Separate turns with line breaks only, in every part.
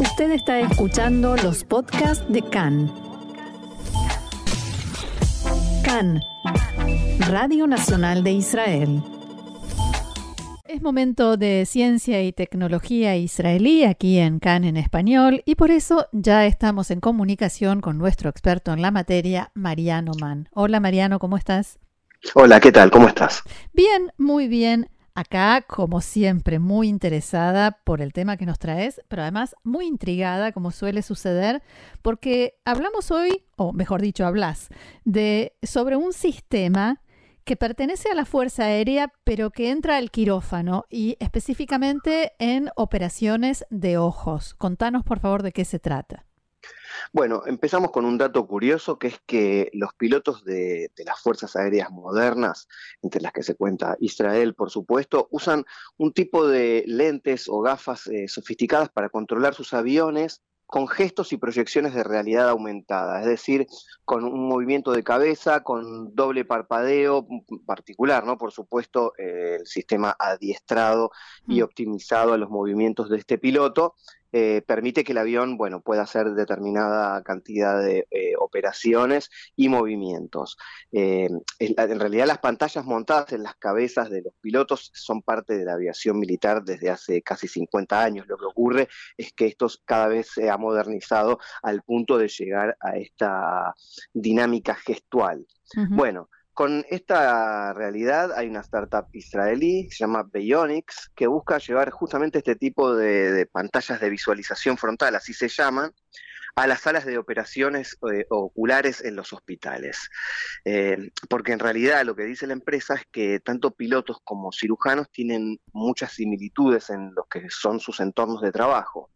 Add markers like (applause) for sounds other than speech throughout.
Usted está escuchando los podcasts de CAN. CAN, Radio Nacional de Israel. Es momento de ciencia y tecnología israelí aquí en CAN en español y por eso ya estamos en comunicación con nuestro experto en la materia, Mariano Mann. Hola Mariano, ¿cómo estás?
Hola, ¿qué tal? ¿Cómo estás?
Bien, muy bien. Acá, como siempre, muy interesada por el tema que nos traes, pero además muy intrigada, como suele suceder, porque hablamos hoy, o mejor dicho, hablas, de sobre un sistema que pertenece a la Fuerza Aérea, pero que entra al quirófano y específicamente en operaciones de ojos. Contanos, por favor, de qué se trata.
Bueno, empezamos con un dato curioso, que es que los pilotos de, las Fuerzas Aéreas modernas, entre las que se cuenta Israel, por supuesto, usan un tipo de lentes o gafas eh, sofisticadas para controlar sus aviones con gestos y proyecciones de realidad aumentada, es decir, con un movimiento de cabeza, con doble parpadeo particular, ¿no? Por supuesto, eh, el sistema adiestrado y mm. optimizado a los movimientos de este piloto, eh, permite que el avión bueno, pueda hacer determinada cantidad de eh, operaciones y movimientos. Eh, en realidad las pantallas montadas en las cabezas de los pilotos son parte de la aviación militar desde hace casi 50 años. Lo que ocurre es que esto cada vez se ha modernizado al punto de llegar a esta dinámica gestual. Bueno, con esta realidad hay una startup israelí se llama Bionics que busca llevar justamente este tipo de, pantallas de visualización frontal, así se llaman, a las salas de operaciones eh, oculares en los hospitales. Eh, porque en realidad lo que dice la empresa es que tanto pilotos como cirujanos tienen muchas similitudes en los que son sus entornos de trabajo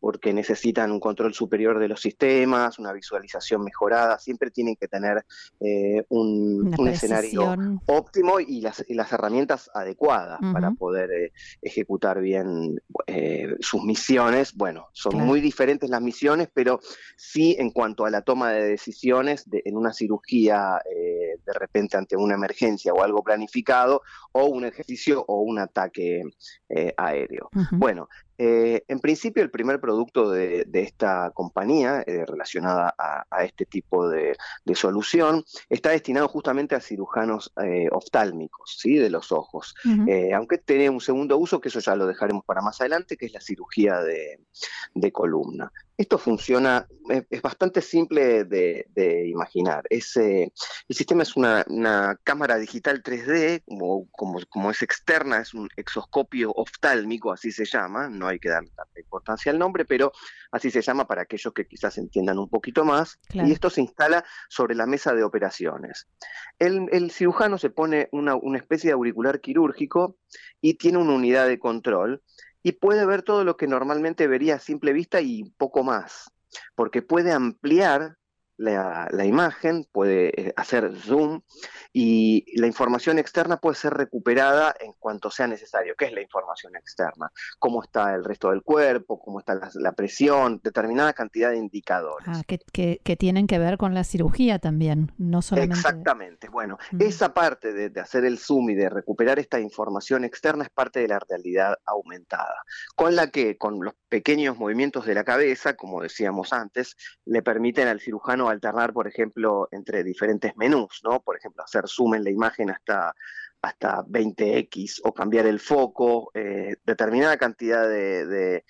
porque necesitan un control superior de los sistemas, una visualización mejorada, siempre tienen que tener eh, un, escenario óptimo y las, herramientas adecuadas para poder eh, ejecutar bien eh, sus misiones. Bueno, son muy diferentes las misiones, pero sí en cuanto a la toma de decisiones en una cirugía de repente ante una emergencia o algo planificado, o un ejercicio o un ataque aéreo. Bueno, eh, en principio, el primer producto de, esta compañía eh, relacionada a, este tipo de, solución está destinado justamente a cirujanos eh, oftálmicos, ¿sí? de los ojos, aunque tiene un segundo uso, que eso ya lo dejaremos para más adelante, que es la cirugía de columna. Esto funciona, es, bastante simple de, imaginar. Es, el sistema es una, cámara digital 3D, como, como, es externa, es un exoscopio oftálmico, así se llama, no hay que dar tanta importancia al nombre, pero así se llama para aquellos que quizás entiendan un poquito más. Y esto se instala sobre la mesa de operaciones. El, cirujano se pone una, una especie de auricular quirúrgico y tiene una unidad de control y puede ver todo lo que normalmente vería a simple vista y poco más, porque puede ampliar la, imagen, puede eh, hacer zoom y la información externa puede ser recuperada en cuanto sea necesario. ¿Qué es la información externa? ¿Cómo está el resto del cuerpo? ¿Cómo está la, presión? Determinada cantidad de indicadores.
Ah, que, tienen que ver con la cirugía también, no solamente.
Exactamente. Bueno, mm. esa parte de, de hacer el zoom y de recuperar esta información externa es parte de la realidad aumentada, con la que con los pequeños movimientos de la cabeza, como decíamos antes, le permiten al cirujano alternar, por ejemplo, entre diferentes menús, ¿no? Por ejemplo, hacer zoom en la imagen hasta, hasta 20x o cambiar el foco, eh, determinada cantidad de,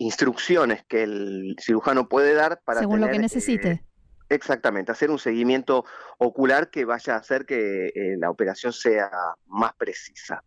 instrucciones que el cirujano puede dar para...
Según lo que necesite. Eh,
exactamente, hacer un seguimiento ocular que vaya a hacer que eh, la operación sea más precisa.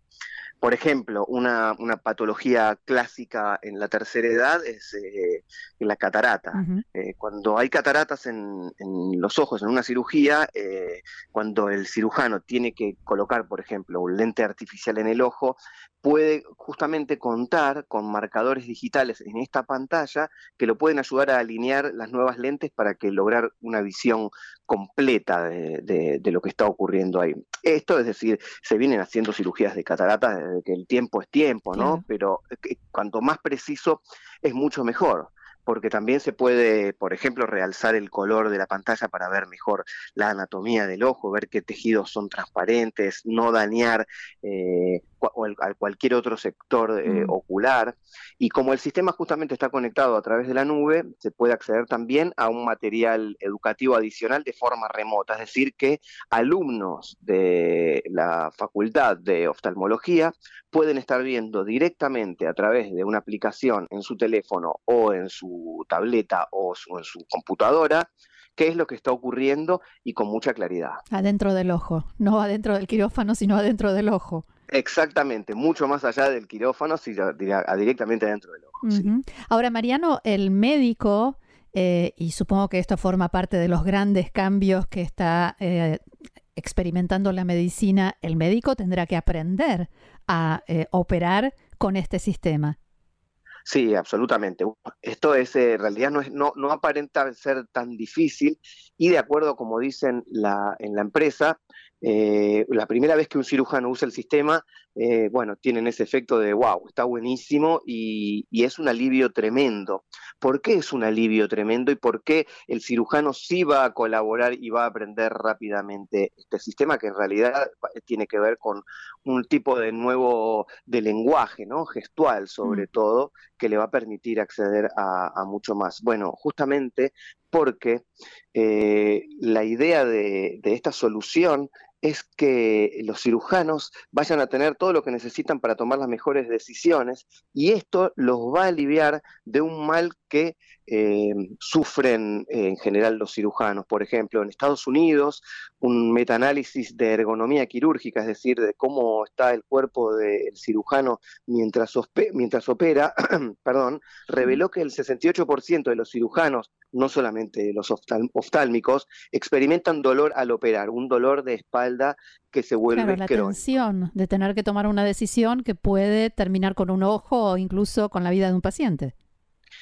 Por ejemplo, una, patología clásica en la tercera edad es eh, la catarata. Eh, cuando hay cataratas en, los ojos, en una cirugía, eh, cuando el cirujano tiene que colocar, por ejemplo, un lente artificial en el ojo, puede justamente contar con marcadores digitales en esta pantalla que lo pueden ayudar a alinear las nuevas lentes para que lograr una visión completa de, lo que está ocurriendo ahí. Esto es decir, se vienen haciendo cirugías de cataratas desde que el tiempo es tiempo, ¿no? Pero eh, cuanto más preciso es mucho mejor porque también se puede, por ejemplo, realzar el color de la pantalla para ver mejor la anatomía del ojo, ver qué tejidos son transparentes, no dañar eh, o a cualquier otro sector eh, mm. ocular. Y como el sistema justamente está conectado a través de la nube, se puede acceder también a un material educativo adicional de forma remota, es decir, que alumnos de la facultad de oftalmología pueden estar viendo directamente a través de una aplicación en su teléfono o en su tableta o en su computadora qué es lo que está ocurriendo y con mucha claridad.
Adentro del ojo, no adentro del quirófano, sino adentro del ojo.
Exactamente, mucho más allá del quirófano, sino directamente adentro del ojo.
Ahora, Mariano, el médico, eh, y supongo que esto forma parte de los grandes cambios que está eh, experimentando la medicina, el médico tendrá que aprender a eh, operar con este sistema.
Sí, absolutamente. Esto es, en realidad no, es, no, no aparenta ser tan difícil y de acuerdo como dicen la, en la empresa, eh, la primera vez que un cirujano usa el sistema, eh, bueno, tienen ese efecto de wow, está buenísimo y, es un alivio tremendo. ¿Por qué es un alivio tremendo y por qué el cirujano sí va a colaborar y va a aprender rápidamente este sistema que en realidad tiene que ver con un tipo de nuevo de lenguaje, ¿no? Gestual sobre mm. todo, que le va a permitir acceder a, mucho más. Bueno, justamente porque eh, la idea de, de esta solución es que los cirujanos vayan a tener todo lo que necesitan para tomar las mejores decisiones y esto los va a aliviar de un mal que eh, sufren eh, en general los cirujanos. Por ejemplo, en Estados Unidos, un metaanálisis de ergonomía quirúrgica, es decir, de cómo está el cuerpo del cirujano mientras, mientras opera, (clears throat) perdón, reveló que el 68% de los cirujanos, no solamente los oftálmicos, experimentan dolor al operar, un dolor de espalda que se vuelve
claro, la tensión de tener que tomar una decisión que puede terminar con un ojo o incluso con la vida de un paciente.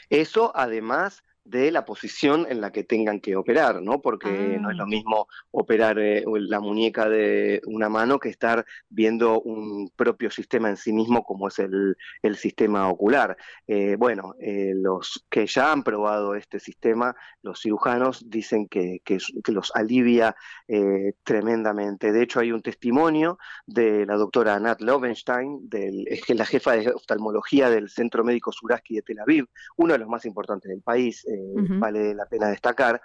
Eso además de la posición en la que tengan que operar, ¿no? Porque no es lo ah. mismo operar eh, la muñeca de una mano que estar viendo un propio sistema en sí mismo como es el, sistema ocular. Eh, bueno, eh, los que ya han probado este sistema, los cirujanos dicen que, que, los alivia tremendamente. De hecho, hay un testimonio de la doctora Nat Lovenstein, del, la jefa de oftalmología del Centro Médico Suraski de Tel Aviv, uno de los más importantes del país vale la pena destacar,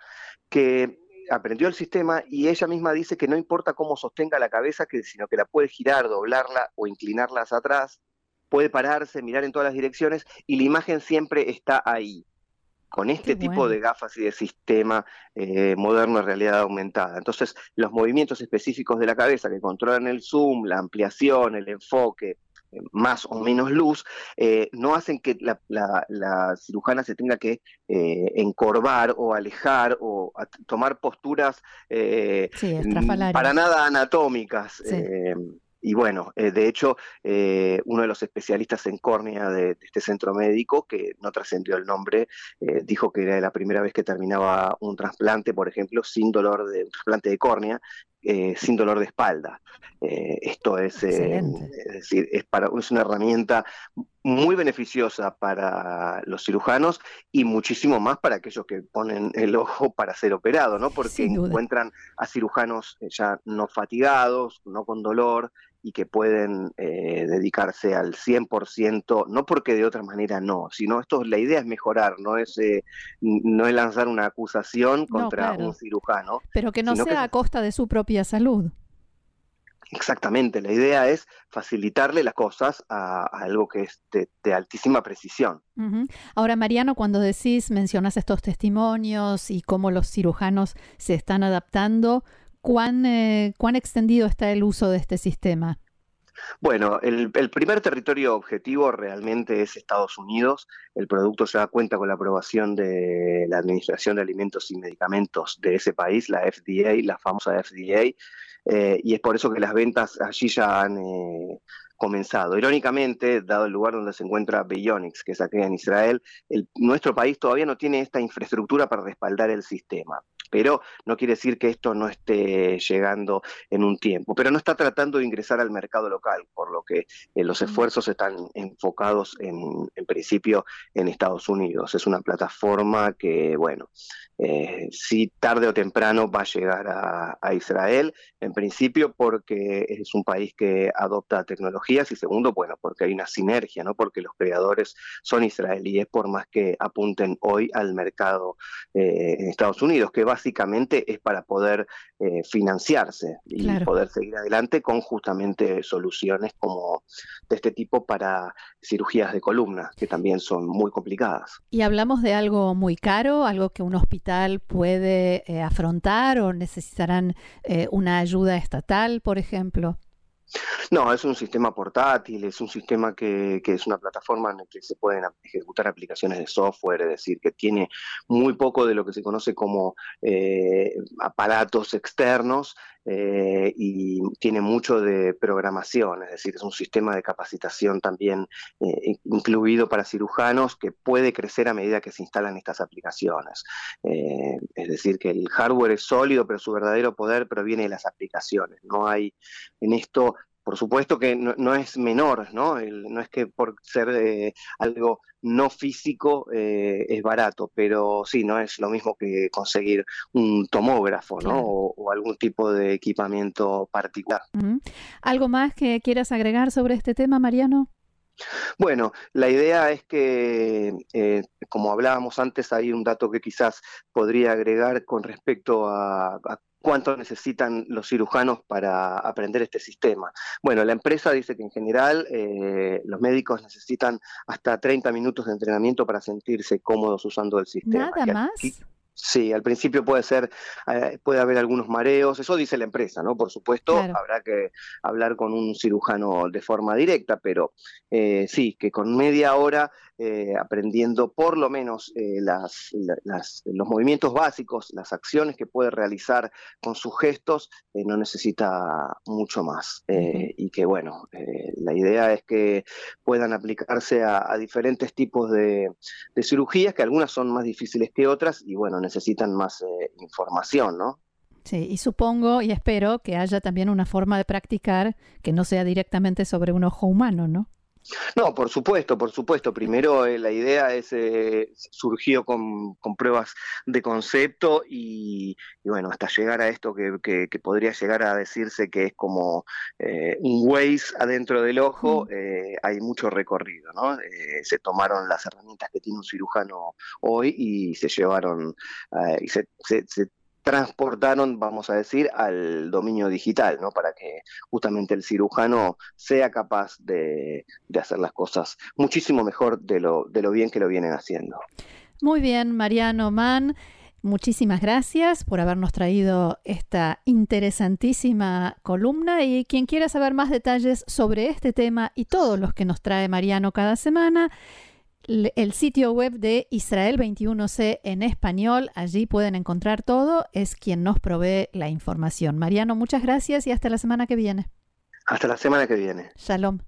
que aprendió el sistema y ella misma dice que no importa cómo sostenga la cabeza, que, sino que la puede girar, doblarla o inclinarla hacia atrás, puede pararse, mirar en todas las direcciones y la imagen siempre está ahí. Con este tipo de gafas y de sistema eh, moderno de realidad aumentada. Entonces, los movimientos específicos de la cabeza que controlan el zoom, la ampliación, el enfoque, más o menos luz, eh, no hacen que la, cirujana se tenga que eh, encorvar o alejar o tomar posturas eh, para nada anatómicas. Y bueno, de hecho, uno de los especialistas en córnea de, este centro médico, que no trascendió el nombre, dijo que era la primera vez que terminaba un trasplante, por ejemplo, sin dolor de un trasplante de córnea, eh, sin dolor de espalda. Eh, esto es, eh, es decir, es, para, es una herramienta muy beneficiosa para los cirujanos y muchísimo más para aquellos que ponen el ojo para ser operado, ¿no? Porque encuentran a cirujanos ya no fatigados, no con dolor y que pueden eh, dedicarse al 100%, no porque de otra manera no, sino esto la idea es mejorar, no es eh, no es lanzar una acusación contra un cirujano,
pero que no sea a costa de su propia salud.
Exactamente, la idea es facilitarle las cosas a, algo que es de, altísima precisión.
Ahora, Mariano, cuando decís, mencionas estos testimonios y cómo los cirujanos se están adaptando, ¿cuán, eh, cuán extendido está el uso de este sistema?
Bueno, el, primer territorio objetivo realmente es Estados Unidos. El producto ya cuenta con la aprobación de la Administración de Alimentos y Medicamentos de ese país, la FDA, la famosa FDA, eh, y es por eso que las ventas allí ya han eh, comenzado. Irónicamente, dado el lugar donde se encuentra Bionics, que es aquí en Israel, nuestro país todavía no tiene esta infraestructura para respaldar el sistema pero no quiere decir que esto no esté llegando en un tiempo, pero no está tratando de ingresar al mercado local, por lo que eh, los esfuerzos están enfocados en, principio en Estados Unidos. Es una plataforma que, bueno, eh, si tarde o temprano va a llegar a, Israel, en principio porque es un país que adopta tecnologías y segundo, bueno, porque hay una sinergia, ¿no? porque los creadores son israelíes por más que apunten hoy al mercado eh, en Estados Unidos, que básicamente es para poder eh, financiarse y poder seguir adelante con justamente soluciones como de este tipo para cirugías de columna, que también son muy complicadas.
Y hablamos de algo muy caro, algo que un hospital puede eh, afrontar o necesitarán eh, una ayuda estatal, por ejemplo?
No, es un sistema portátil, es un sistema que, es una plataforma en la que se pueden ejecutar aplicaciones de software, es decir, que tiene muy poco de lo que se conoce como eh, aparatos externos eh, y tiene mucho de programación, es decir, es un sistema de capacitación también eh, incluido para cirujanos que puede crecer a medida que se instalan estas aplicaciones. es decir, que el hardware es sólido, pero su verdadero poder proviene de las aplicaciones. No hay en esto por supuesto que no, es menor, ¿no? no es que por ser eh, algo no físico eh, es barato, pero sí, no es lo mismo que conseguir un tomógrafo, ¿no? O, algún tipo de equipamiento particular.
¿Algo más que quieras agregar sobre este tema, Mariano?
Bueno, la idea es que, eh, como hablábamos antes, hay un dato que quizás podría agregar con respecto a cuánto necesitan los cirujanos para aprender este sistema. Bueno, la empresa dice que en general eh, los médicos necesitan hasta 30 minutos de entrenamiento para sentirse cómodos usando el sistema.
Nada más.
Sí, al principio puede ser, eh, puede haber algunos mareos, eso dice la empresa, ¿no? Por supuesto, habrá que hablar con un cirujano de forma directa, pero eh, sí, que con media hora eh, aprendiendo por lo menos las, los movimientos básicos, las acciones que puede realizar con sus gestos, no necesita mucho más. Y que bueno, la idea es que puedan aplicarse a, diferentes tipos de, de cirugías, que algunas son más difíciles que otras, y bueno, necesitan más eh, información, ¿no?
Sí, y supongo y espero que haya también una forma de practicar que no sea directamente sobre un ojo humano, ¿no?
No, por supuesto, por supuesto. Primero eh, la idea es eh, surgió con, pruebas de concepto y, bueno, hasta llegar a esto que, podría llegar a decirse que es como eh, un Waze adentro del ojo, hay mucho recorrido, ¿no? se tomaron las herramientas que tiene un cirujano hoy y se llevaron y se, se transportaron, vamos a decir, al dominio digital, ¿no? Para que justamente el cirujano sea capaz de, hacer las cosas muchísimo mejor de lo, de lo bien que lo vienen haciendo.
Muy bien, Mariano Mann. Muchísimas gracias por habernos traído esta interesantísima columna y quien quiera saber más detalles sobre este tema y todos los que nos trae Mariano cada semana, el sitio web de Israel 21C en español. Allí pueden encontrar todo. Es quien nos provee la información. Mariano, muchas gracias y hasta la semana que viene.
Hasta la semana que viene.
Shalom.